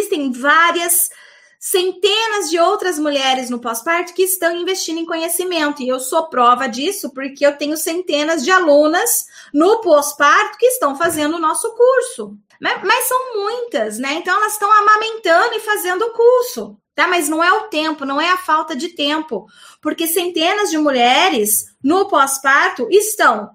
existem várias centenas de outras mulheres no pós-parto que estão investindo em conhecimento. E eu sou prova disso porque eu tenho centenas de alunas no pós-parto que estão fazendo o nosso curso. Mas, mas são muitas, né? Então elas estão amamentando e fazendo o curso. Tá? Mas não é o tempo, não é a falta de tempo, porque centenas de mulheres no pós-parto estão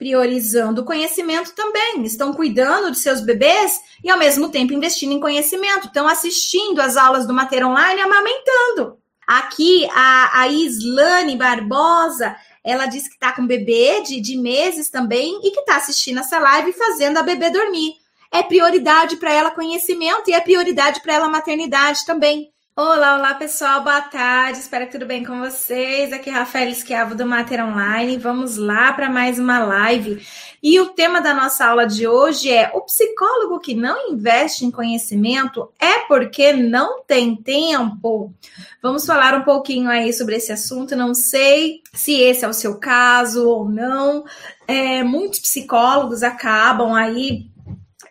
priorizando o conhecimento também, estão cuidando de seus bebês e ao mesmo tempo investindo em conhecimento, estão assistindo as aulas do Mater Online amamentando. Aqui a, a Islane Barbosa, ela disse que está com bebê de, de meses também e que está assistindo essa live fazendo a bebê dormir. É prioridade para ela conhecimento e é prioridade para ela maternidade também. Olá, olá pessoal, boa tarde, espero que tudo bem com vocês. Aqui é Rafael Esquiavo do Mater Online. Vamos lá para mais uma live. E o tema da nossa aula de hoje é: o psicólogo que não investe em conhecimento é porque não tem tempo. Vamos falar um pouquinho aí sobre esse assunto. Não sei se esse é o seu caso ou não. É, muitos psicólogos acabam aí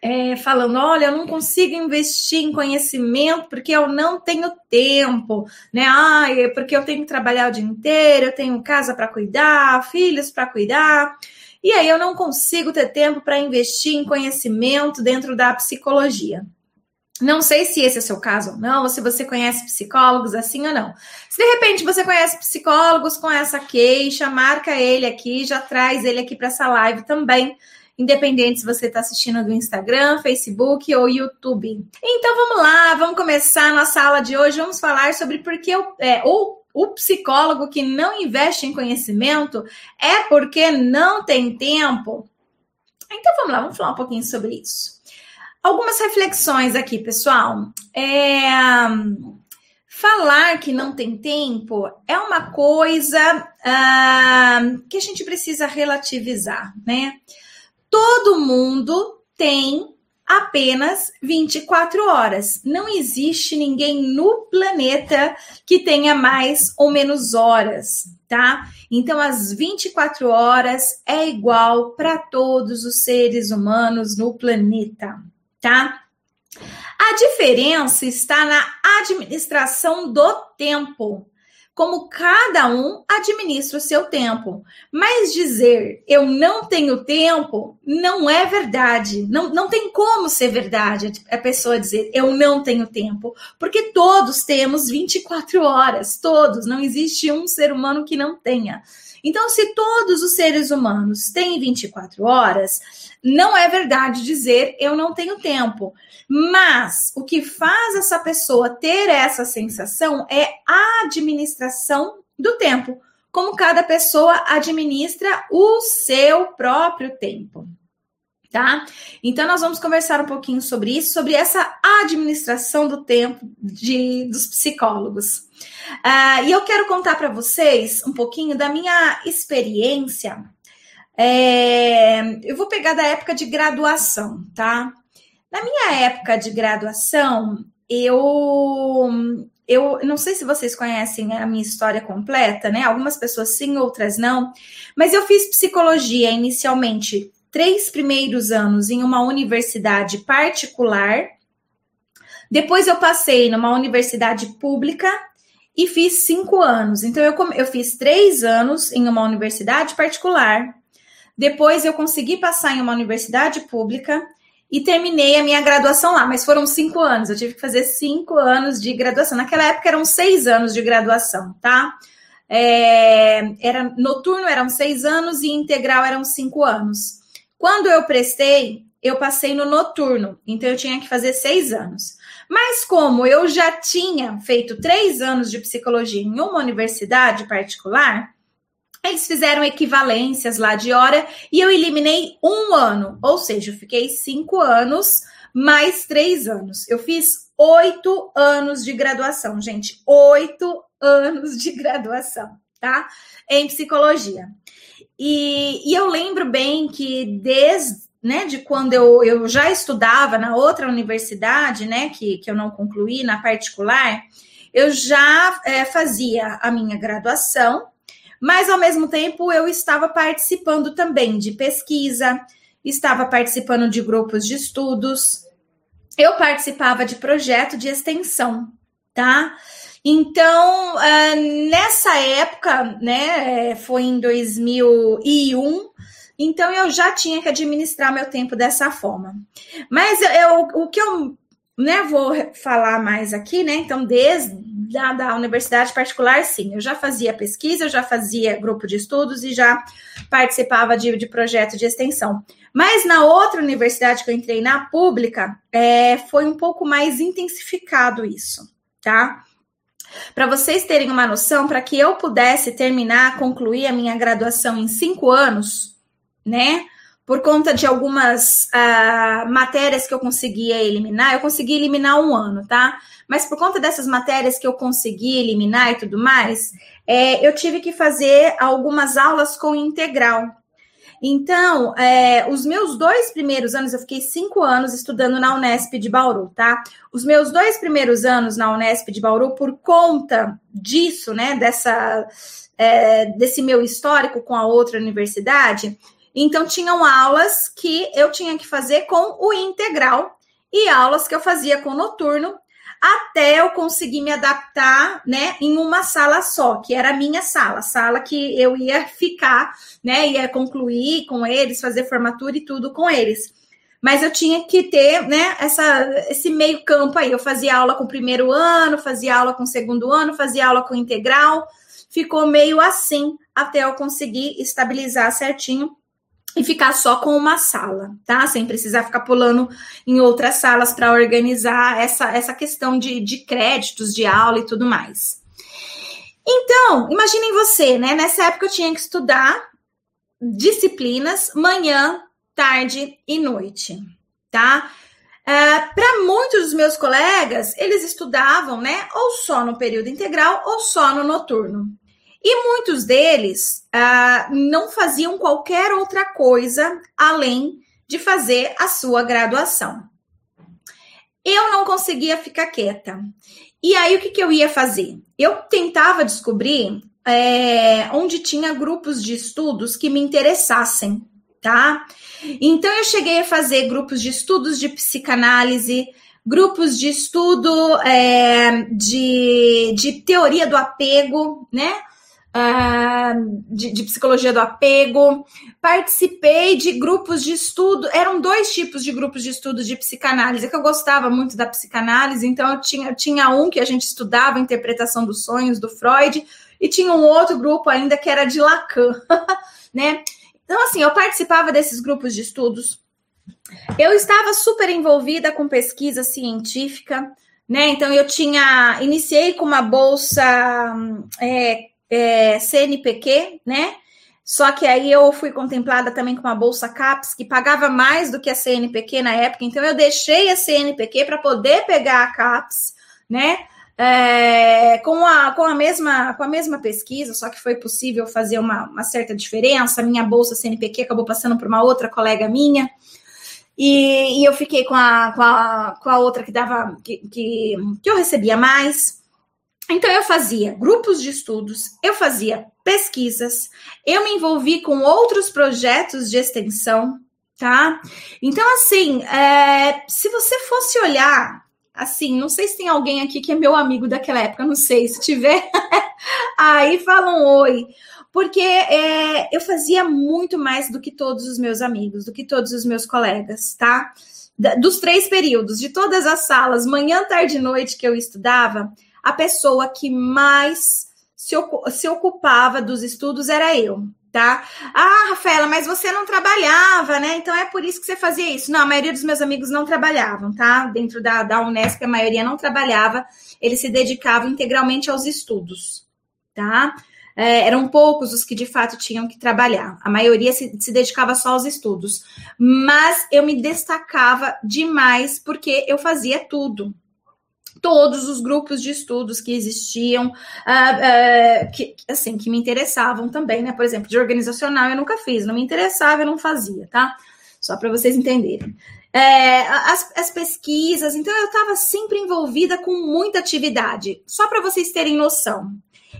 é, falando: olha, eu não consigo investir em conhecimento porque eu não tenho tempo, né? Ah, é porque eu tenho que trabalhar o dia inteiro, eu tenho casa para cuidar, filhos para cuidar. E aí eu não consigo ter tempo para investir em conhecimento dentro da psicologia. Não sei se esse é seu caso ou não, ou se você conhece psicólogos assim ou não. Se de repente você conhece psicólogos com essa queixa, marca ele aqui, já traz ele aqui para essa live também independente se você está assistindo do Instagram, Facebook ou YouTube. Então vamos lá, vamos começar a nossa aula de hoje. Vamos falar sobre por que o, é, o psicólogo que não investe em conhecimento é porque não tem tempo. Então vamos lá, vamos falar um pouquinho sobre isso. Algumas reflexões aqui, pessoal. É, falar que não tem tempo é uma coisa ah, que a gente precisa relativizar, né? Todo mundo tem apenas 24 horas. Não existe ninguém no planeta que tenha mais ou menos horas, tá? Então, as 24 horas é igual para todos os seres humanos no planeta, tá? A diferença está na administração do tempo como cada um administra o seu tempo. Mas dizer eu não tenho tempo não é verdade. Não, não tem como ser verdade a pessoa dizer eu não tenho tempo, porque todos temos 24 horas, todos, não existe um ser humano que não tenha. Então, se todos os seres humanos têm 24 horas, não é verdade dizer eu não tenho tempo. Mas o que faz essa pessoa ter essa sensação é a do tempo. Como cada pessoa administra o seu próprio tempo. Tá? Então, nós vamos conversar um pouquinho sobre isso, sobre essa administração do tempo de, dos psicólogos. Uh, e eu quero contar para vocês um pouquinho da minha experiência é, eu vou pegar da época de graduação, tá? Na minha época de graduação, eu eu não sei se vocês conhecem a minha história completa, né? Algumas pessoas sim, outras não. Mas eu fiz psicologia inicialmente três primeiros anos em uma universidade particular. Depois eu passei numa universidade pública e fiz cinco anos. Então eu, eu fiz três anos em uma universidade particular. Depois eu consegui passar em uma universidade pública e terminei a minha graduação lá, mas foram cinco anos. Eu tive que fazer cinco anos de graduação. Naquela época eram seis anos de graduação, tá? É, era noturno eram seis anos e integral eram cinco anos. Quando eu prestei, eu passei no noturno, então eu tinha que fazer seis anos. Mas como eu já tinha feito três anos de psicologia em uma universidade particular, eles fizeram equivalências lá de hora e eu eliminei um ano, ou seja, eu fiquei cinco anos mais três anos. Eu fiz oito anos de graduação, gente, oito anos de graduação, tá? Em psicologia. E, e eu lembro bem que desde né, de quando eu, eu já estudava na outra universidade, né, que, que eu não concluí, na particular, eu já é, fazia a minha graduação, mas ao mesmo tempo eu estava participando também de pesquisa, estava participando de grupos de estudos, eu participava de projeto de extensão, tá? Então, uh, nessa época, né, foi em 2001, então eu já tinha que administrar meu tempo dessa forma. Mas eu, o que eu né, vou falar mais aqui, né? Então, desde a da universidade particular, sim, eu já fazia pesquisa, eu já fazia grupo de estudos e já participava de, de projeto de extensão. Mas na outra universidade que eu entrei, na pública, é, foi um pouco mais intensificado isso, tá? Para vocês terem uma noção, para que eu pudesse terminar, concluir a minha graduação em cinco anos, né? Por conta de algumas uh, matérias que eu conseguia eliminar, eu consegui eliminar um ano, tá? Mas por conta dessas matérias que eu consegui eliminar e tudo mais, é, eu tive que fazer algumas aulas com integral. Então, é, os meus dois primeiros anos, eu fiquei cinco anos estudando na Unesp de Bauru, tá? Os meus dois primeiros anos na Unesp de Bauru, por conta disso, né, dessa, é, desse meu histórico com a outra universidade, então tinham aulas que eu tinha que fazer com o integral e aulas que eu fazia com o noturno até eu conseguir me adaptar, né, em uma sala só, que era a minha sala, sala que eu ia ficar, né, ia concluir com eles, fazer formatura e tudo com eles. Mas eu tinha que ter, né, essa, esse meio campo aí. Eu fazia aula com o primeiro ano, fazia aula com o segundo ano, fazia aula com integral. Ficou meio assim até eu conseguir estabilizar certinho e ficar só com uma sala, tá? Sem precisar ficar pulando em outras salas para organizar essa, essa questão de, de créditos de aula e tudo mais. Então, imaginem você, né? Nessa época eu tinha que estudar disciplinas manhã, tarde e noite, tá? É, para muitos dos meus colegas, eles estudavam, né? Ou só no período integral ou só no noturno. E muitos deles ah, não faziam qualquer outra coisa além de fazer a sua graduação. Eu não conseguia ficar quieta. E aí, o que, que eu ia fazer? Eu tentava descobrir é, onde tinha grupos de estudos que me interessassem, tá? Então, eu cheguei a fazer grupos de estudos de psicanálise, grupos de estudo é, de, de teoria do apego, né? Uh, de, de, psicologia do apego, participei de grupos de estudo, eram dois tipos de grupos de estudo de psicanálise, que eu gostava muito da psicanálise, então eu tinha, tinha um que a gente estudava a interpretação dos sonhos do Freud, e tinha um outro grupo ainda que era de Lacan, né? Então, assim, eu participava desses grupos de estudos, eu estava super envolvida com pesquisa científica, né? Então eu tinha, iniciei com uma bolsa é, é, CNPq, né? Só que aí eu fui contemplada também com uma bolsa CAPES que pagava mais do que a CNPq na época, então eu deixei a CNPq para poder pegar a CAPES, né? É, com, a, com, a mesma, com a mesma pesquisa, só que foi possível fazer uma, uma certa diferença. Minha bolsa CNPq acabou passando para uma outra colega minha. E, e, eu fiquei com a, com a, com a outra que dava que, que, que eu recebia mais. Então, eu fazia grupos de estudos, eu fazia pesquisas, eu me envolvi com outros projetos de extensão, tá? Então, assim, é, se você fosse olhar, assim, não sei se tem alguém aqui que é meu amigo daquela época, não sei, se tiver, aí fala um oi. Porque é, eu fazia muito mais do que todos os meus amigos, do que todos os meus colegas, tá? dos três períodos, de todas as salas, manhã, tarde e noite que eu estudava, a pessoa que mais se, se ocupava dos estudos era eu, tá? Ah, Rafaela, mas você não trabalhava, né? Então é por isso que você fazia isso. Não, a maioria dos meus amigos não trabalhavam, tá? Dentro da, da Unesp, a maioria não trabalhava, eles se dedicavam integralmente aos estudos, tá? É, eram poucos os que de fato tinham que trabalhar. A maioria se, se dedicava só aos estudos. Mas eu me destacava demais porque eu fazia tudo, todos os grupos de estudos que existiam, uh, uh, que, assim, que me interessavam também, né? Por exemplo, de organizacional eu nunca fiz, não me interessava, eu não fazia, tá? Só para vocês entenderem. É, as, as, pesquisas, então eu estava sempre envolvida com muita atividade. Só para vocês terem noção,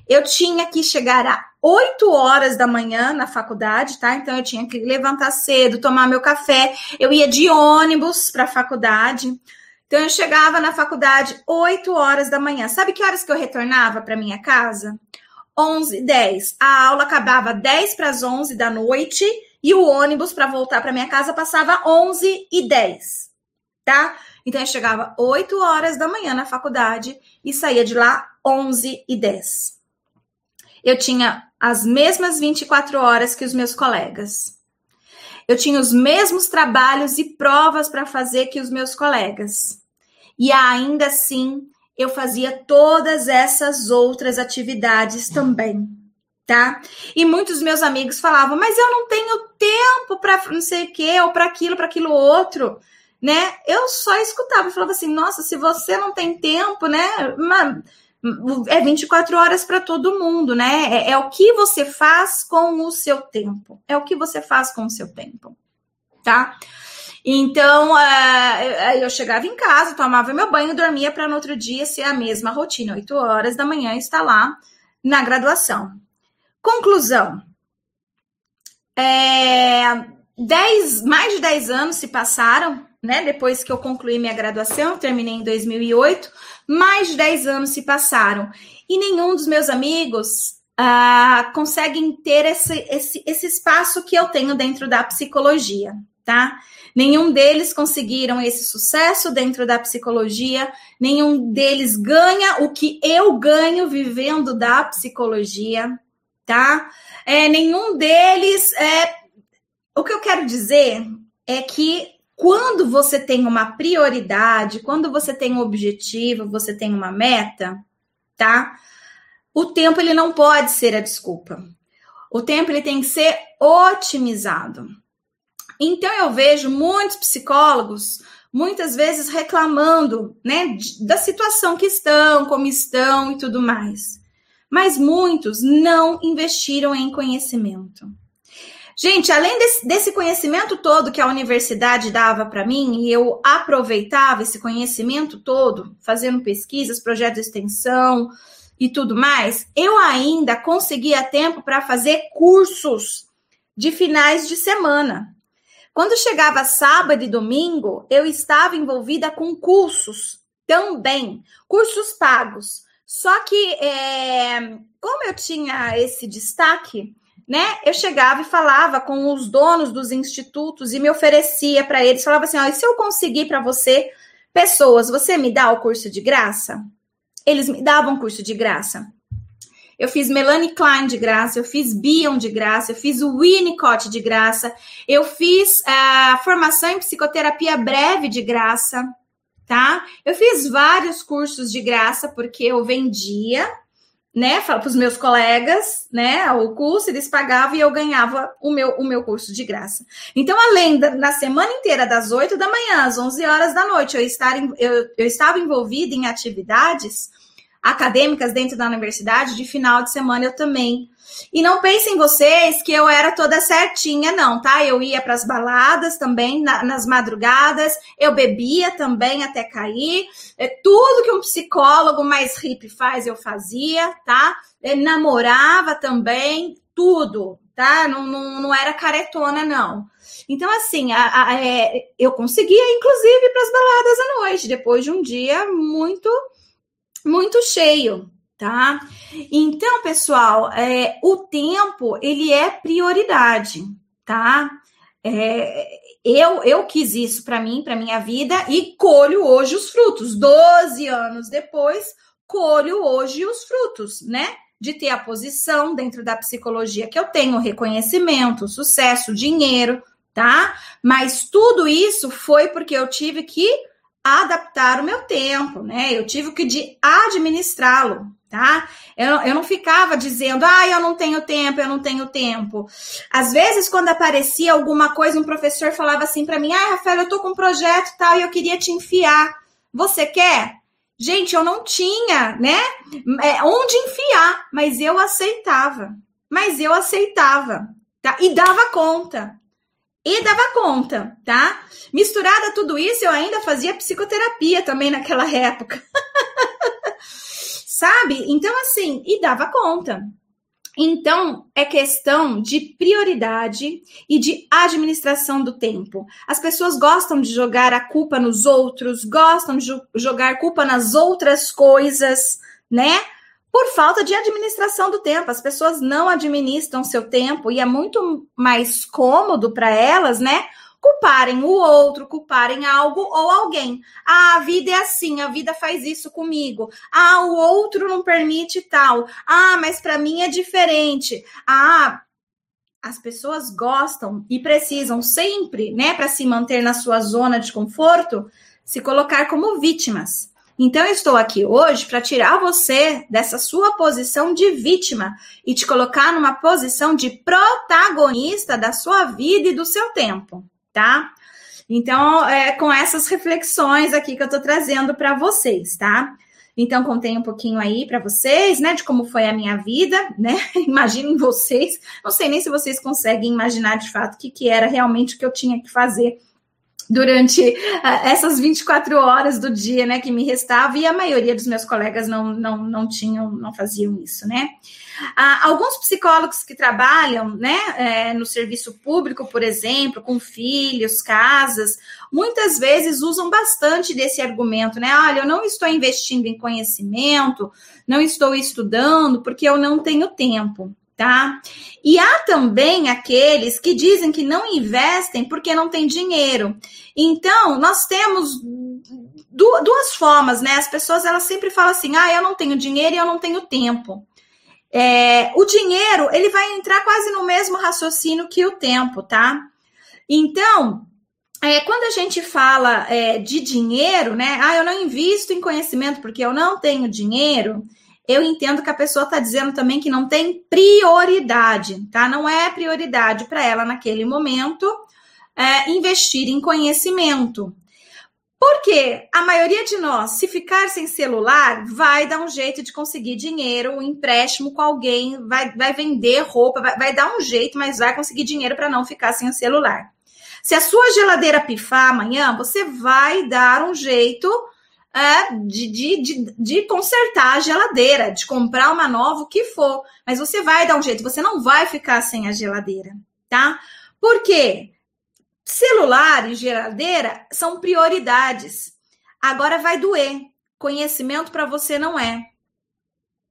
eu tinha que chegar a 8 horas da manhã na faculdade, tá? Então eu tinha que levantar cedo, tomar meu café. Eu ia de ônibus para a faculdade Então eu chegava na faculdade 8 horas da manhã. Sabe que horas que eu retornava para minha casa? 11, 10. A aula acabava 10 para as 11 da noite e o ônibus para voltar para minha casa passava 11 e 10, tá? Então eu chegava 8 horas da manhã na faculdade e saía de lá 11 e 10. Eu tinha as mesmas 24 horas que os meus colegas. Eu tinha os mesmos trabalhos e provas para fazer que os meus colegas. E ainda assim, eu fazia todas essas outras atividades também, tá? E muitos meus amigos falavam: "Mas eu não tenho tempo para não sei o quê, ou para aquilo, para aquilo outro" né? Eu só escutava, falava assim: "Nossa, se você não tem tempo, né? é 24 horas para todo mundo, né? É, é, o que você faz com o seu tempo. É o que você faz com o seu tempo, tá? Então, uh, eu chegava em casa, tomava meu banho, dormia para no outro dia ser a mesma rotina, 8 horas da manhã, estar lá na graduação. Conclusão. É, dez, mais de 10 anos se passaram, né? Depois que eu concluí minha graduação, terminei em 2008 mais de 10 anos se passaram e nenhum dos meus amigos uh, ter esse, esse, esse espaço que eu tenho dentro da psicologia, tá? Nenhum deles conseguiram esse sucesso dentro da psicologia, nenhum deles ganha o que eu ganho vivendo da psicologia, tá? É, nenhum deles é. O que eu quero dizer é que quando você tem uma prioridade, quando você tem um objetivo, você tem uma meta, tá? O tempo ele não pode ser a desculpa. O tempo ele tem que ser otimizado. Então eu vejo muitos psicólogos muitas vezes reclamando, né, da situação que estão, como estão e tudo mais. Mas muitos não investiram em conhecimento. Gente, além desse, desse conhecimento todo que a universidade dava para mim, e eu aproveitava esse conhecimento todo, fazendo pesquisas, projetos de extensão e tudo mais, eu ainda conseguia tempo para fazer cursos de finais de semana. Quando chegava sábado e domingo, eu estava envolvida com cursos também, cursos pagos. Só que, é, como eu tinha esse destaque, né? Eu chegava e falava com os donos dos institutos e me oferecia para eles, falava assim: ó, se eu conseguir para você pessoas, você me dá o curso de graça? Eles me davam curso de graça. Eu fiz Melanie Klein de graça, eu fiz Bion de graça, eu fiz o Winnicott de graça, eu fiz a uh, formação em psicoterapia breve de graça, tá? Eu fiz vários cursos de graça porque eu vendia né, para os meus colegas, né, o curso, eles pagavam e eu ganhava o meu, o meu curso de graça. Então, além da na semana inteira, das 8 da manhã às 11 horas da noite, eu, estar, eu, eu estava envolvida em atividades acadêmicas dentro da universidade, de final de semana eu também e não pensem vocês que eu era toda certinha, não, tá? Eu ia para as baladas também, na, nas madrugadas, eu bebia também até cair. É, tudo que um psicólogo mais hippie faz, eu fazia, tá? Eu namorava também, tudo, tá? Não, não, não era caretona, não. Então, assim, a, a, é, eu conseguia, inclusive, para as baladas à noite, depois de um dia muito, muito cheio, tá? Então, pessoal, é, o tempo ele é prioridade, tá? É, eu, eu quis isso para mim, para minha vida e colho hoje os frutos. Doze anos depois, colho hoje os frutos, né? De ter a posição dentro da psicologia que eu tenho, reconhecimento, sucesso, dinheiro, tá? Mas tudo isso foi porque eu tive que adaptar o meu tempo, né? Eu tive que administrá-lo, tá? Eu, eu não ficava dizendo, ah, eu não tenho tempo, eu não tenho tempo. Às vezes, quando aparecia alguma coisa, um professor falava assim para mim, ah, Rafael, eu tô com um projeto tal e eu queria te enfiar. Você quer? Gente, eu não tinha, né? É, onde enfiar, mas eu aceitava. Mas eu aceitava, tá? E dava conta. E dava conta, tá? Misturada tudo isso, eu ainda fazia psicoterapia também naquela época. Sabe? Então, assim, e dava conta. Então, é questão de prioridade e de administração do tempo. As pessoas gostam de jogar a culpa nos outros, gostam de jogar culpa nas outras coisas, né? Por falta de administração do tempo. As pessoas não administram seu tempo e é muito mais cômodo para elas, né? culparem o outro, culparem algo ou alguém. Ah, a vida é assim, a vida faz isso comigo. Ah, o outro não permite tal. Ah, mas para mim é diferente. Ah, as pessoas gostam e precisam sempre, né, para se manter na sua zona de conforto, se colocar como vítimas. Então, eu estou aqui hoje para tirar você dessa sua posição de vítima e te colocar numa posição de protagonista da sua vida e do seu tempo tá? Então, é com essas reflexões aqui que eu tô trazendo para vocês, tá? Então, contei um pouquinho aí para vocês, né, de como foi a minha vida, né? Imaginem vocês, não sei nem se vocês conseguem imaginar de fato o que, que era realmente o que eu tinha que fazer durante uh, essas 24 horas do dia, né, que me restava, e a maioria dos meus colegas não, não, não tinham, não faziam isso, né. Uh, alguns psicólogos que trabalham, né, é, no serviço público, por exemplo, com filhos, casas, muitas vezes usam bastante desse argumento, né, olha, eu não estou investindo em conhecimento, não estou estudando porque eu não tenho tempo tá? E há também aqueles que dizem que não investem porque não tem dinheiro. Então, nós temos duas formas, né? As pessoas elas sempre falam assim: ah, eu não tenho dinheiro e eu não tenho tempo. É, o dinheiro ele vai entrar quase no mesmo raciocínio que o tempo, tá? Então, é, quando a gente fala é, de dinheiro, né? Ah, eu não invisto em conhecimento porque eu não tenho dinheiro eu entendo que a pessoa está dizendo também que não tem prioridade, tá? Não é prioridade para ela naquele momento é, investir em conhecimento. Porque a maioria de nós, se ficar sem celular, vai dar um jeito de conseguir dinheiro, um empréstimo com alguém, vai, vai vender roupa, vai, vai dar um jeito, mas vai conseguir dinheiro para não ficar sem o celular. Se a sua geladeira pifar amanhã, você vai dar um jeito é, de, de, de, de, consertar a geladeira, de comprar uma nova, o que for. Mas você vai dar um jeito, você não vai ficar sem a geladeira, tá? Por quê? Celular e geladeira são prioridades. Agora vai doer. Conhecimento para você não é,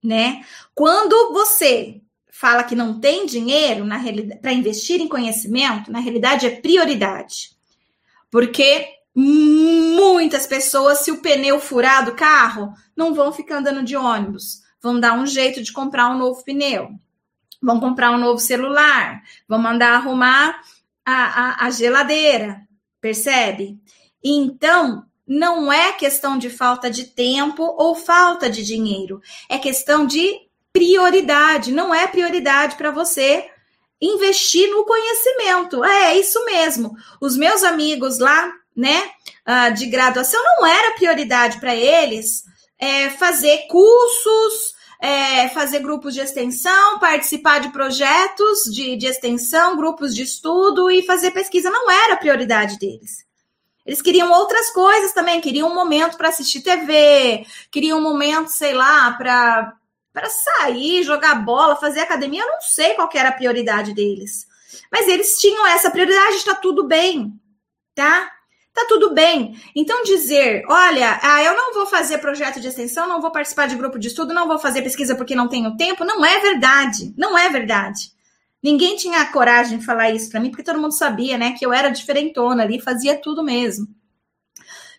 né? Quando você fala que não tem dinheiro para investir em conhecimento, na realidade é prioridade. Porque muitas pessoas, se o pneu furar do carro, não vão ficar andando de ônibus. Vão dar um jeito de comprar um novo pneu. Vão comprar um novo celular. Vão mandar arrumar a, a, a geladeira. Percebe? Então, não é questão de falta de tempo ou falta de dinheiro. É questão de prioridade. Não é prioridade para você investir no conhecimento. É, é isso mesmo. Os meus amigos lá né, uh, de graduação, não era prioridade para eles é, fazer cursos, é, fazer grupos de extensão, participar de projetos de, de extensão, grupos de estudo e fazer pesquisa. Não era prioridade deles. Eles queriam outras coisas também, queriam um momento para assistir TV, queriam um momento, sei lá, para para sair, jogar bola, fazer academia. Eu não sei qual era a prioridade deles. Mas eles tinham essa prioridade, está tudo bem, tá? Tá tudo bem. Então, dizer, olha, ah, eu não vou fazer projeto de extensão, não vou participar de grupo de estudo, não vou fazer pesquisa porque não tenho tempo, não é verdade. Não é verdade. Ninguém tinha coragem de falar isso para mim, porque todo mundo sabia, né, que eu era diferentona ali, fazia tudo mesmo.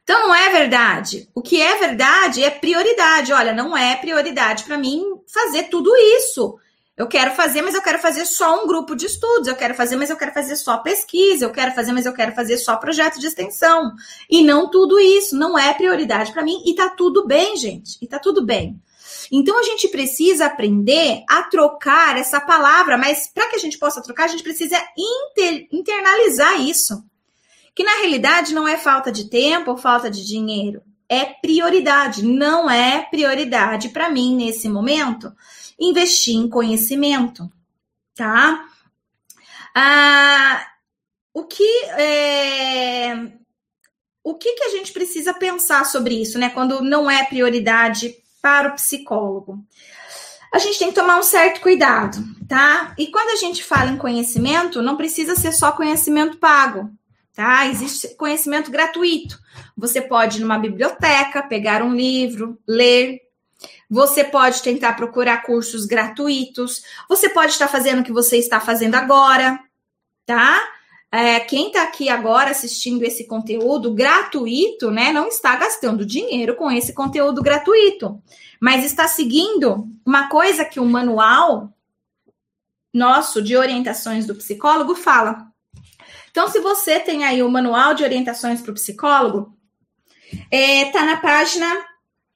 Então, não é verdade. O que é verdade é prioridade. Olha, não é prioridade para mim fazer tudo isso. Eu quero fazer, mas eu quero fazer só um grupo de estudos. Eu quero fazer, mas eu quero fazer só pesquisa. Eu quero fazer, mas eu quero fazer só projeto de extensão. E não tudo isso. Não é prioridade para mim. E tá tudo bem, gente. E tá tudo bem. Então a gente precisa aprender a trocar essa palavra, mas para que a gente possa trocar, a gente precisa inter, internalizar isso. Que na realidade não é falta de tempo ou falta de dinheiro, é prioridade, não é prioridade para mim nesse momento investir em conhecimento, tá? Ah, o que é, o que, que a gente precisa pensar sobre isso, né? Quando não é prioridade para o psicólogo. a gente tem que tomar um certo cuidado, tá? E quando a gente fala em conhecimento, não precisa ser só conhecimento pago, tá? Existe conhecimento gratuito. Você pode ir numa biblioteca, pegar um livro, ler. Você pode tentar procurar cursos gratuitos. Você pode estar fazendo o que você está fazendo agora, tá? É, quem está aqui agora assistindo esse conteúdo gratuito, né, não está gastando dinheiro com esse conteúdo gratuito mas está seguindo uma coisa que o manual nosso de orientações do psicólogo fala. Então, se você tem aí o manual de orientações para o psicólogo, é, tá na página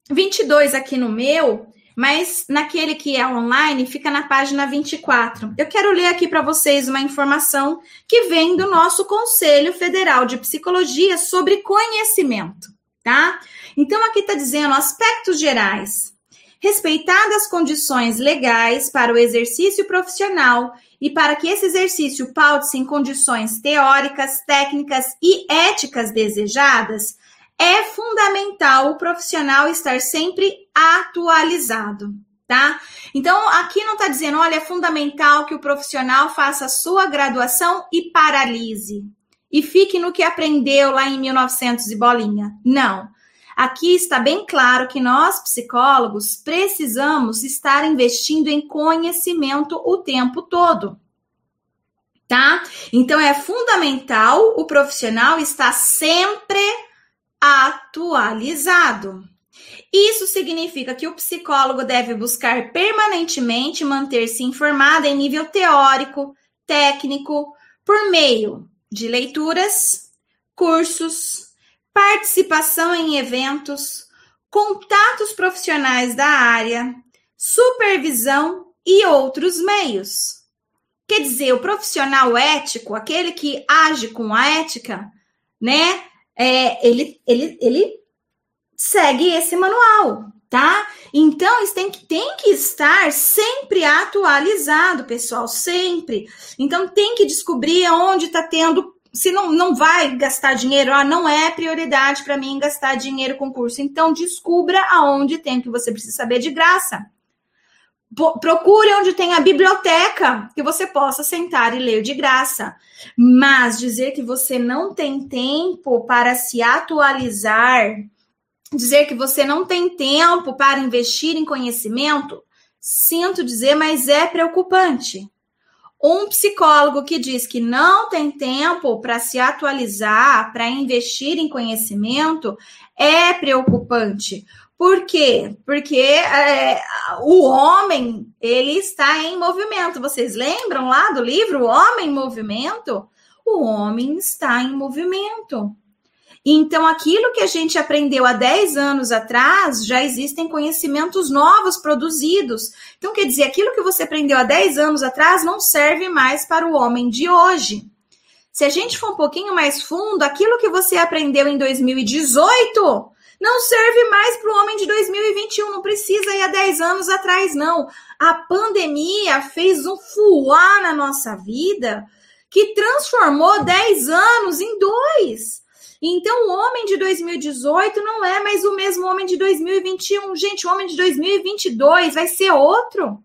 22 aqui no meu, mas naquele que é online fica na página 24. Eu quero ler aqui para vocês uma informação que vem do nosso Conselho Federal de Psicologia sobre conhecimento, tá? Então aqui está dizendo aspectos gerais respeitadas as condições legais para o exercício profissional e para que esse exercício paute-se em condições teóricas, técnicas e éticas desejadas, é fundamental o profissional estar sempre atualizado, tá? Então, aqui não está dizendo, olha, é fundamental que o profissional faça a sua graduação e paralise. E fique no que aprendeu lá em 1900 e bolinha. Não. Aqui está bem claro que nós, psicólogos, precisamos estar investindo em conhecimento o tempo todo. Tá? Então é fundamental o profissional estar sempre atualizado. Isso significa que o psicólogo deve buscar permanentemente manter-se informado em nível teórico, técnico, por meio de leituras, cursos, participação em eventos, contatos profissionais da área, supervisão e outros meios. Quer dizer, o profissional ético, aquele que age com a ética, né? É, ele, ele, ele segue esse manual, tá? Então, isso tem que, tem que estar sempre atualizado, pessoal, sempre. Então, tem que descobrir onde está tendo se não, não vai gastar dinheiro, ah, não é prioridade para mim gastar dinheiro com curso. Então, descubra aonde tem que você precisa saber de graça. Procure onde tem a biblioteca que você possa sentar e ler de graça. Mas dizer que você não tem tempo para se atualizar, dizer que você não tem tempo para investir em conhecimento, sinto dizer, mas é preocupante. Um psicólogo que diz que não tem tempo para se atualizar, para investir em conhecimento, é preocupante. Por quê? Porque é, o homem ele está em movimento. Vocês lembram lá do livro O Homem em Movimento? O homem está em movimento. Então, aquilo que a gente aprendeu há 10 anos atrás, já existem conhecimentos novos produzidos. Então, quer dizer, aquilo que você aprendeu há 10 anos atrás não serve mais para o homem de hoje. Se a gente for um pouquinho mais fundo, aquilo que você aprendeu em 2018 não serve mais para o homem de 2021. Não precisa ir há 10 anos atrás, não. A pandemia fez um fuá na nossa vida que transformou 10 anos em dois. Então, o homem de 2018 não é mais o mesmo homem de 2021. Gente, o homem de 2022 vai ser outro.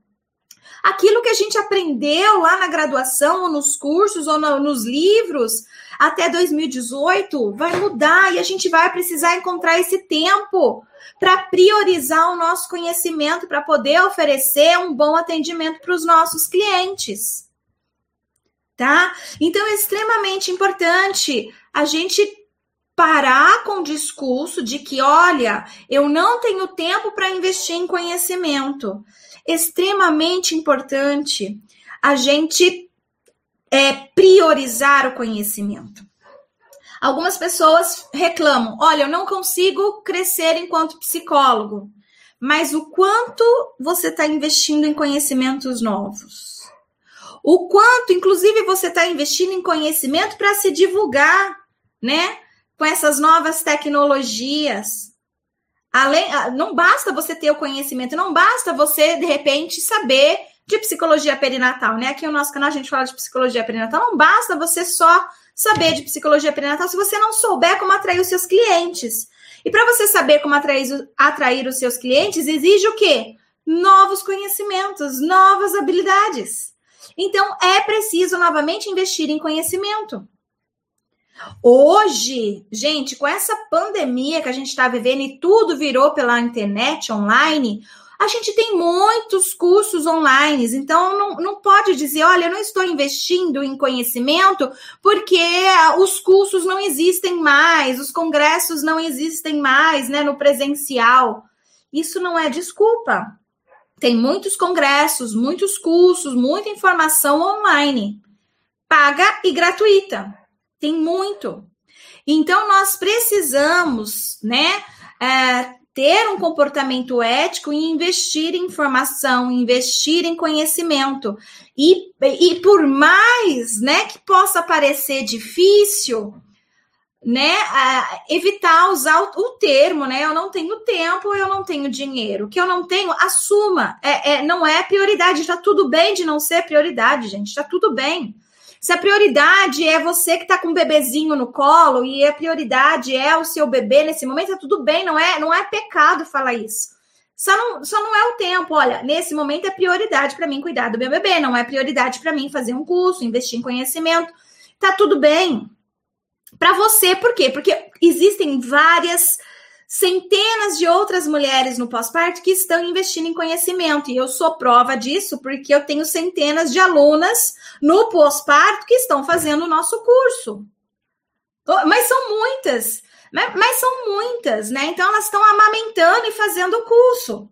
Aquilo que a gente aprendeu lá na graduação, ou nos cursos, ou no, nos livros, até 2018, vai mudar e a gente vai precisar encontrar esse tempo para priorizar o nosso conhecimento, para poder oferecer um bom atendimento para os nossos clientes. Tá? Então é extremamente importante a gente parar com o discurso de que, olha, eu não tenho tempo para investir em conhecimento. Extremamente importante a gente é, priorizar o conhecimento. Algumas pessoas reclamam: olha, eu não consigo crescer enquanto psicólogo, mas o quanto você está investindo em conhecimentos novos? O quanto, inclusive, você está investindo em conhecimento para se divulgar, né? com essas novas tecnologias. Além, ah, não basta você ter o conhecimento, não basta você, de repente, saber de psicologia perinatal, né? Aqui no nosso canal a gente fala de psicologia perinatal. Não basta você só saber de psicologia perinatal se você não souber como atrair os seus clientes. E para você saber como atrair, atrair os seus clientes, exige o quê? novos conhecimentos, novas habilidades. Então, é preciso novamente investir em conhecimento. Hoje, gente, com essa pandemia que a gente está vivendo e tudo virou pela internet online, a gente tem muitos cursos online, então não, não pode dizer, olha, eu não estou investindo em conhecimento porque os cursos não existem mais, os congressos não existem mais, né, no presencial. Isso não é desculpa. Tem muitos congressos, muitos cursos, muita informação online, paga e gratuita. Tem muito. Então nós precisamos, né, é, ter um comportamento ético e investir em informação, investir em conhecimento. E, e por mais né, que possa parecer difícil, né, evitar usar o, o, termo, né? Eu não tenho tempo, eu não tenho dinheiro. O que eu não tenho, assuma. É, é, não é prioridade. Está tudo bem de não ser prioridade, gente. Está tudo bem. Se a prioridade é você que está com um bebezinho no colo e a prioridade é o seu bebê nesse momento, tá tudo bem, não é, não é pecado falar isso. Só não, só não é o tempo. Olha, nesse momento é prioridade para mim cuidar do meu bebê, não é prioridade para mim fazer um curso, investir em conhecimento. Tá tudo bem. Para você, por quê? Porque existem várias centenas de outras mulheres no pós-parto que estão investindo em conhecimento. E eu sou prova disso porque eu tenho centenas de alunas no pós-parto que estão fazendo o nosso curso. Mas são muitas, mas são muitas, né? Então elas estão amamentando e fazendo o curso.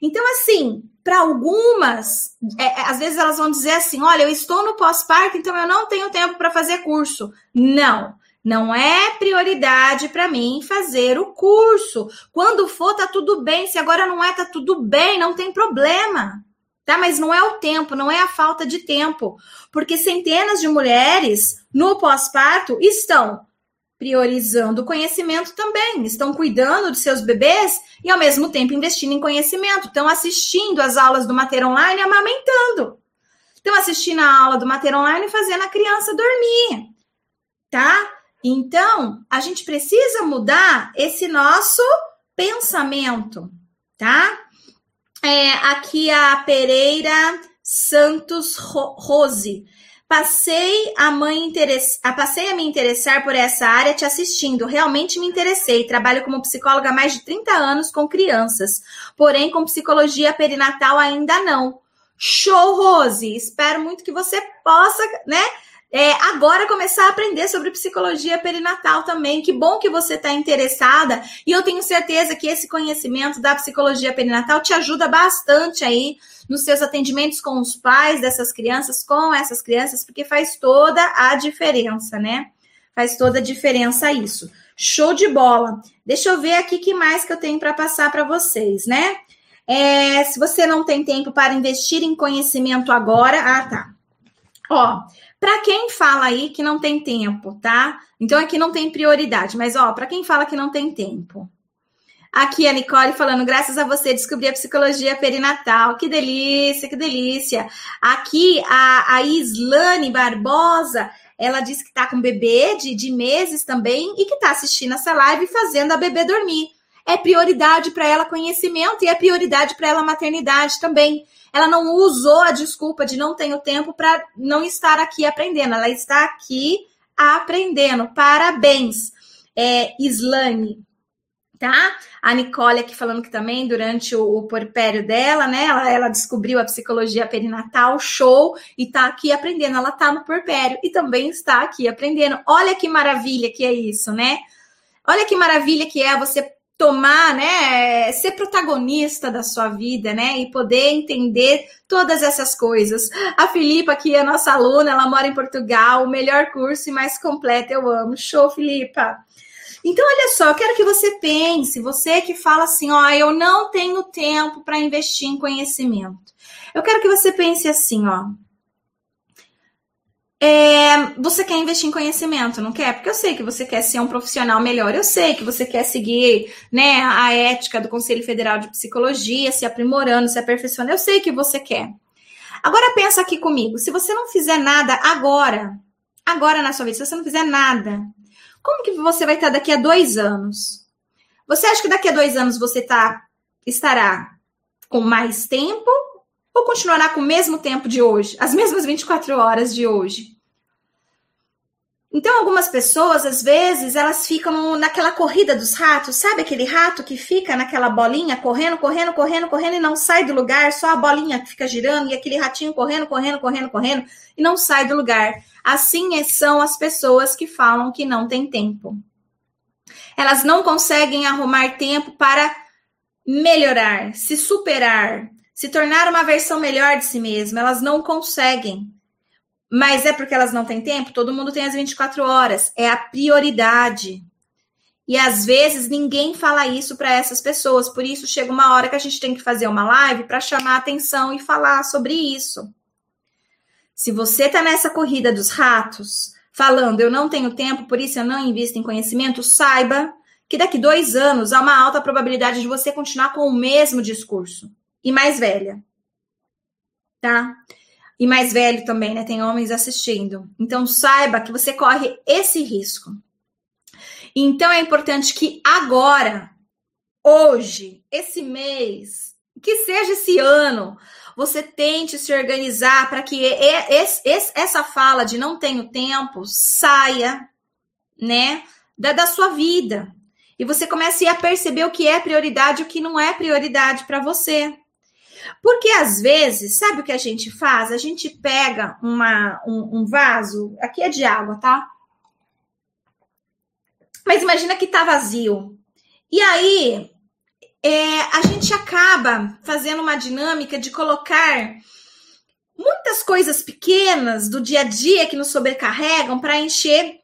Então, assim, para algumas, é, é, às vezes elas vão dizer assim: olha, eu estou no pós-parto, então eu não tenho tempo para fazer curso. Não. Não é prioridade para mim fazer o curso. Quando for, tá tudo bem. Se agora não é, tá tudo bem, não tem problema. Tá? Mas não é o tempo, não é a falta de tempo. Porque centenas de mulheres no pós-parto estão priorizando o conhecimento também, estão cuidando de seus bebês e ao mesmo tempo investindo em conhecimento, estão assistindo as aulas do Mater Online amamentando. Estão assistindo a aula do Mater Online e fazendo a criança dormir, tá? Então, a gente precisa mudar esse nosso pensamento, tá? É, aqui a Pereira Santos Rose. Passei a, mãe interess... passei a me interessar por essa área te assistindo. Realmente me interessei. Trabalho como psicóloga há mais de 30 anos com crianças. Porém, com psicologia perinatal ainda não. Show, Rose! Espero muito que você possa, né? É, agora começar a aprender sobre psicologia perinatal também. Que bom que você está interessada e eu tenho certeza que esse conhecimento da psicologia perinatal te ajuda bastante aí nos seus atendimentos com os pais dessas crianças, com essas crianças, porque faz toda a diferença, né? Faz toda a diferença isso. Show de bola. Deixa eu ver aqui que mais que eu tenho para passar para vocês, né? É, se você não tem tempo para investir em conhecimento agora, ah, tá. Ó, para quem fala aí que não tem tempo, tá? Então aqui não tem prioridade, mas ó, para quem fala que não tem tempo. Aqui a Nicole falando, graças a você descobri a psicologia perinatal. Que delícia, que delícia. Aqui a, a Islane Barbosa, ela disse que tá com bebê de, de meses também e que tá assistindo essa live fazendo a bebê dormir. É prioridade para ela conhecimento e é prioridade para ela maternidade também ela não usou a desculpa de não tenho tempo para não estar aqui aprendendo. Ela está aqui aprendendo. Parabéns, é, Islane. Tá? A Nicole aqui falando que também durante o, o porpério dela, né? Ela, ela, descobriu a psicologia perinatal, show, e tá aqui aprendendo. Ela tá no porpério e também está aqui aprendendo. Olha que maravilha que é isso, né? Olha que maravilha que é você tomar, né, ser protagonista da sua vida, né, e poder entender todas essas coisas. A Filipa, que é nossa aluna, ela mora em Portugal, o melhor curso e mais completo, eu amo. Show, Filipa. Então, olha só, eu quero que você pense, você que fala assim, ó, eu não tenho tempo para investir em conhecimento. Eu quero que você pense assim, ó, é, você quer investir em conhecimento, não quer? Porque eu sei que você quer ser um profissional melhor, eu sei que você quer seguir né, a ética do Conselho Federal de Psicologia, se aprimorando, se aperfeiçoando, eu sei que você quer. Agora pensa aqui comigo, se você não fizer nada agora, agora na sua vida, se você não fizer nada, como que você vai estar daqui a dois anos? Você acha que daqui a dois anos você tá, estará com mais tempo ou continuará com o mesmo tempo de hoje, as mesmas 24 horas de hoje? Então, algumas pessoas, às vezes, elas ficam naquela corrida dos ratos, sabe aquele rato que fica naquela bolinha correndo, correndo, correndo, correndo e não sai do lugar, só a bolinha que fica girando e aquele ratinho correndo, correndo, correndo, correndo e não sai do lugar. Assim é, são as pessoas que falam que não tem tempo. Elas não conseguem arrumar tempo para melhorar, se superar, se tornar uma versão melhor de si mesma. Elas não conseguem. Mas é porque elas não têm tempo? Todo mundo tem as 24 horas. É a prioridade. E às vezes ninguém fala isso para essas pessoas. Por isso chega uma hora que a gente tem que fazer uma live para chamar a atenção e falar sobre isso. Se você está nessa corrida dos ratos, falando eu não tenho tempo, por isso eu não invisto em conhecimento, saiba que daqui dois anos há uma alta probabilidade de você continuar com o mesmo discurso e mais velha. Tá? e mais velho também, né? Tem homens assistindo. Então saiba que você corre esse risco. Então é importante que agora, hoje, esse mês, que seja esse ano, você tente se organizar para que essa fala de não tenho tempo saia, né, da, da sua vida. E você comece a perceber o que é prioridade e o que não é prioridade para você. Porque às vezes, sabe o que a gente faz? A gente pega uma, um, um vaso, aqui é de água, tá? Mas imagina que tá vazio. E aí, é, a gente acaba fazendo uma dinâmica de colocar muitas coisas pequenas do dia a dia que nos sobrecarregam para encher.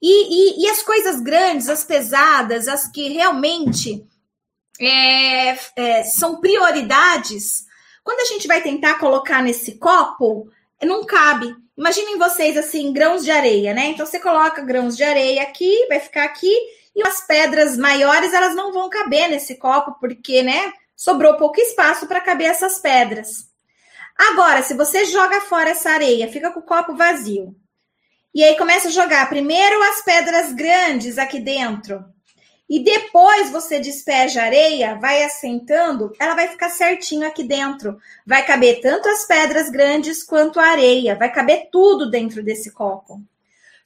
E, e, e, as coisas grandes, as pesadas, as que realmente é, é, são prioridades, quando a gente vai tentar colocar nesse copo, não cabe. Imaginem vocês assim, grãos de areia, né? Então você coloca grãos de areia aqui, vai ficar aqui, e as pedras maiores elas não vão caber nesse copo, porque, né, sobrou pouco espaço para caber essas pedras. Agora, se você joga fora essa areia, fica com o copo vazio. E aí começa a jogar primeiro as pedras grandes aqui dentro e depois você despeja a areia, vai assentando, ela vai ficar certinho aqui dentro. Vai caber tanto as pedras grandes quanto a areia, vai caber tudo dentro desse copo.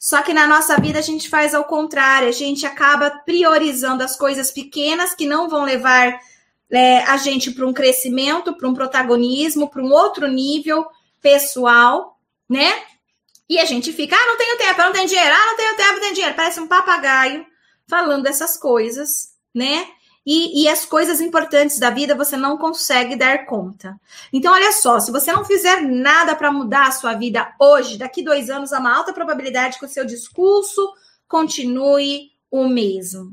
Só que na nossa vida a gente faz ao contrário, a gente acaba priorizando as coisas pequenas que não vão levar é, a gente para um crescimento, para um protagonismo, para um outro nível pessoal, né? E a gente fica, ah, não tenho tempo, não tenho dinheiro, ah, não tenho tempo, não tenho dinheiro. Parece um papagaio falando essas coisas, né? E, e, as coisas importantes da vida você não consegue dar conta. Então, olha só, se você não fizer nada para mudar a sua vida hoje, daqui dois anos, há uma alta probabilidade que o seu discurso continue o mesmo.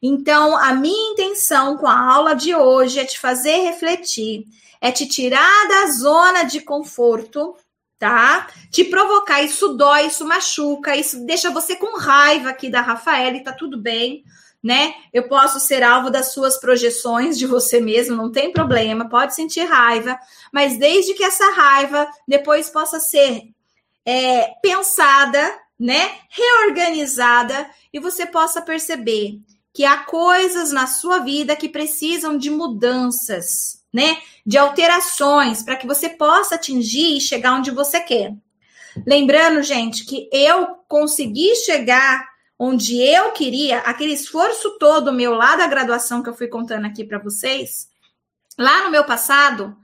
Então, a minha intenção com a aula de hoje é te fazer refletir, é te tirar da zona de conforto tá? Te provocar, isso dói, isso machuca, isso deixa você com raiva aqui da Rafaela e tá tudo bem, né? Eu posso ser alvo das suas projeções de você mesmo, não tem problema, pode sentir raiva, mas desde que essa raiva depois possa ser é, pensada, né? Reorganizada e você possa perceber que há coisas na sua vida que precisam de mudanças, né? De alterações para que você possa atingir e chegar onde você quer. Lembrando, gente, que eu consegui chegar onde eu queria, aquele esforço todo meu lá da graduação que eu fui contando aqui para vocês, lá no meu passado,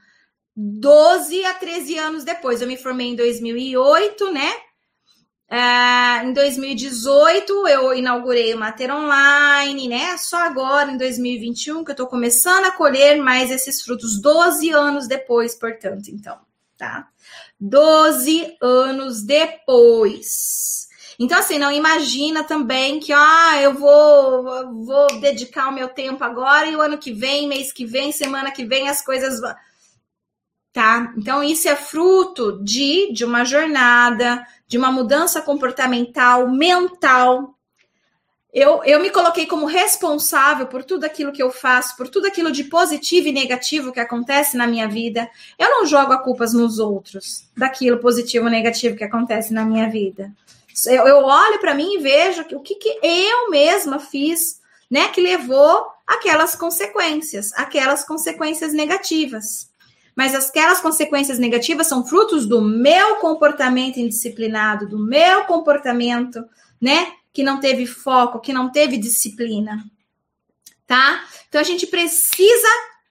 12 a 13 anos depois. Eu me formei em 2008, né? Uh, em 2018 eu inaugurei o Mater Online, né? Só agora, em 2021, que eu estou começando a colher mais esses frutos, 12 anos depois, portanto, então, tá? 12 anos depois. Então, assim, não imagina também que, ah, eu vou, vou dedicar o meu tempo agora e o ano que vem, mês que vem, semana que vem, as coisas vão tá? Então, isso é fruto de, de uma jornada, de uma mudança comportamental, mental. Eu, eu me coloquei como responsável por tudo aquilo que eu faço, por tudo aquilo de positivo e negativo que acontece na minha vida. Eu não jogo a culpas nos outros daquilo positivo ou negativo que acontece na minha vida. Eu, eu olho para mim e vejo o que, que eu mesma fiz né, que levou aquelas consequências, aquelas consequências negativas. Mas aquelas consequências negativas são frutos do meu comportamento indisciplinado, do meu comportamento, né, que não teve foco, que não teve disciplina. Tá? Então a gente precisa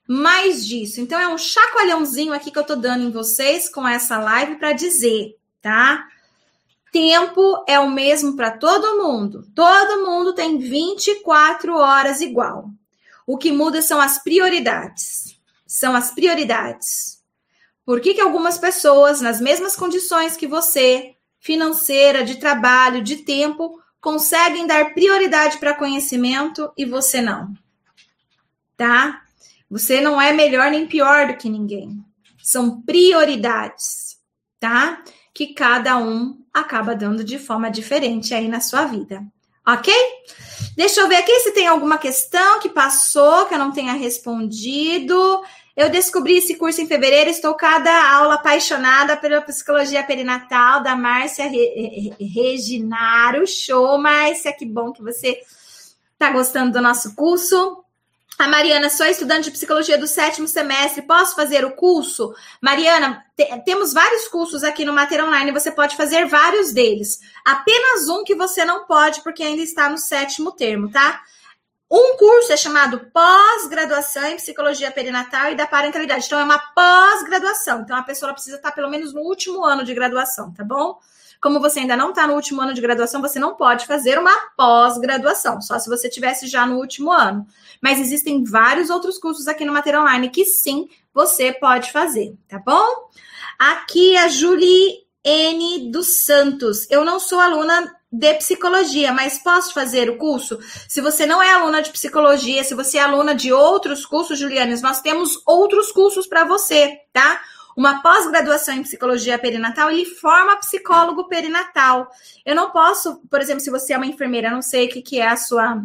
mais disso. Então é um chacoalhãozinho aqui que eu tô dando em vocês com essa live para dizer, tá? Tempo é o mesmo para todo mundo. Todo mundo tem 24 horas igual. O que muda são as prioridades. São as prioridades. Por que, que algumas pessoas, nas mesmas condições que você, financeira, de trabalho, de tempo, conseguem dar prioridade para conhecimento e você não? Tá? Você não é melhor nem pior do que ninguém. São prioridades, tá? Que cada um acaba dando de forma diferente aí na sua vida. Ok? Deixa eu ver aqui se tem alguma questão que passou que eu não tenha respondido. Eu descobri esse curso em fevereiro, estou cada aula apaixonada pela psicologia perinatal da Márcia Reginaro. Show, Márcia, que bom que você está gostando do nosso curso. A Mariana, sou estudante de psicologia do sétimo semestre, posso fazer o curso? Mariana, te, temos vários cursos aqui no Mater Online, você pode fazer vários deles. Apenas um que você não pode, porque ainda está no sétimo termo, tá? Um curso é chamado pós-graduação em psicologia perinatal e da parentalidade. Então, é uma pós-graduação. Então, a pessoa precisa estar pelo menos no último ano de graduação, tá bom? Como você ainda não está no último ano de graduação, você não pode fazer uma pós-graduação, só se você tivesse já no último ano. Mas existem vários outros cursos aqui no Mater Online que sim, você pode fazer, tá bom? Aqui a Julie N dos Santos. Eu não sou aluna de psicologia, mas posso fazer o curso? Se você não é aluna de psicologia, se você é aluna de outros cursos, Julianes, nós temos outros cursos para você, tá? Uma pós-graduação em psicologia perinatal, ele forma psicólogo perinatal. Eu não posso, por exemplo, se você é uma enfermeira, não sei o que, que é a sua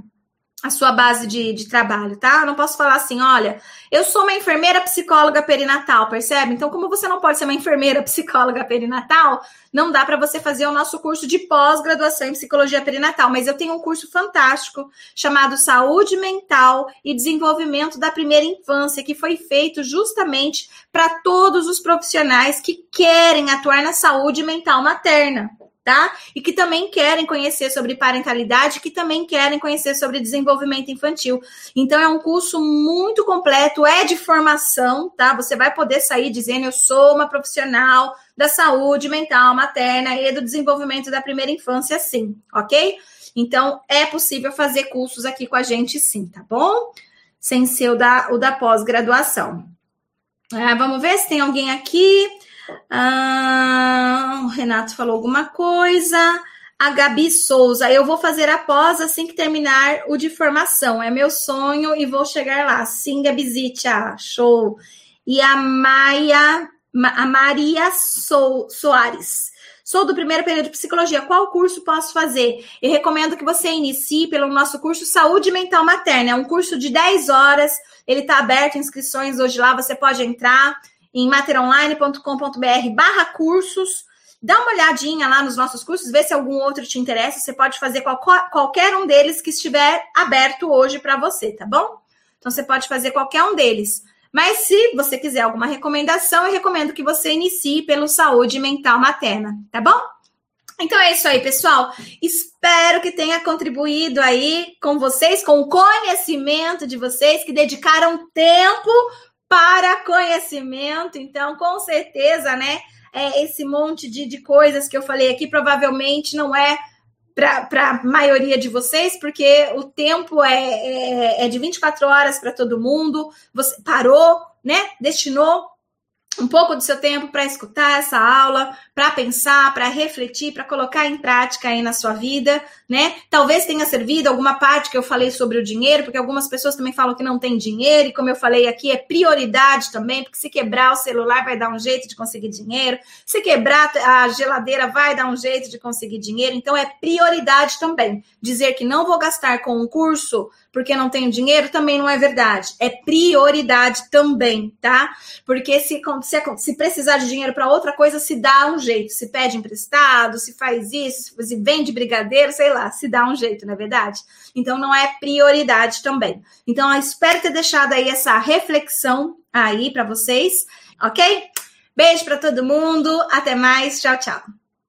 a sua base de, de trabalho, tá? Eu não posso falar assim, olha, eu sou uma enfermeira psicóloga perinatal, percebe? Então, como você não pode ser uma enfermeira psicóloga perinatal, não dá para você fazer o nosso curso de pós-graduação em psicologia perinatal, mas eu tenho um curso fantástico chamado Saúde Mental e Desenvolvimento da Primeira Infância, que foi feito justamente para todos os profissionais que querem atuar na saúde mental materna tá? E que também querem conhecer sobre parentalidade, que também querem conhecer sobre desenvolvimento infantil. Então é um curso muito completo, é de formação, tá? Você vai poder sair dizendo eu sou uma profissional da saúde mental materna e do desenvolvimento da primeira infância, sim, ok? Então é possível fazer cursos aqui com a gente, sim, tá bom? Sem ser o da, o da pós-graduação. Ah, vamos ver se tem alguém aqui. Ah, o Renato falou alguma coisa. A Gabi Souza, eu vou fazer após assim que terminar o de formação. É meu sonho e vou chegar lá. Sim, Gabizitia, show. E a Maia, a Maria so, Soares. Sou do primeiro período de psicologia. Qual curso posso fazer? Eu recomendo que você inicie pelo nosso curso Saúde Mental Materna. É um curso de 10 horas. Ele está aberto, inscrições hoje lá, você pode entrar em materonline.com.br barra cursos. Dá uma olhadinha lá nos nossos cursos, vê se algum outro te interessa. Você pode fazer qualquer um deles que estiver aberto hoje para você, tá bom? Então você pode fazer qualquer um deles. Mas se você quiser alguma recomendação, eu recomendo que você inicie pelo Saúde Mental Materna, tá bom? Então é isso aí, pessoal. Espero que tenha contribuído aí com vocês, com o conhecimento de vocês que dedicaram tempo para conhecimento. Então, com certeza, né? É, esse monte de, de coisas que eu falei aqui provavelmente não é para a maioria de vocês, porque o tempo é, é, é de 24 horas para todo mundo. Você parou, né? Destinou um pouco do seu tempo para escutar essa aula, para pensar, para refletir, para colocar em prática aí na sua vida, né? Talvez tenha servido alguma parte que eu falei sobre o dinheiro, porque algumas pessoas também falam que não tem dinheiro, e como eu falei aqui, é prioridade também, porque se quebrar o celular vai dar um jeito de conseguir dinheiro, se quebrar a geladeira vai dar um jeito de conseguir dinheiro, então é prioridade também. Dizer que não vou gastar com um curso porque não tenho dinheiro também não é verdade, é prioridade também, tá? Porque se se, se precisar de dinheiro para outra coisa, se dá um jeito. Se pede emprestado, se faz isso, se vende brigadeiro, sei lá, se dá um jeito, não é verdade? Então não é prioridade também. Então eu espero ter deixado aí essa reflexão aí para vocês, ok? Beijo para todo mundo, até mais, tchau, tchau.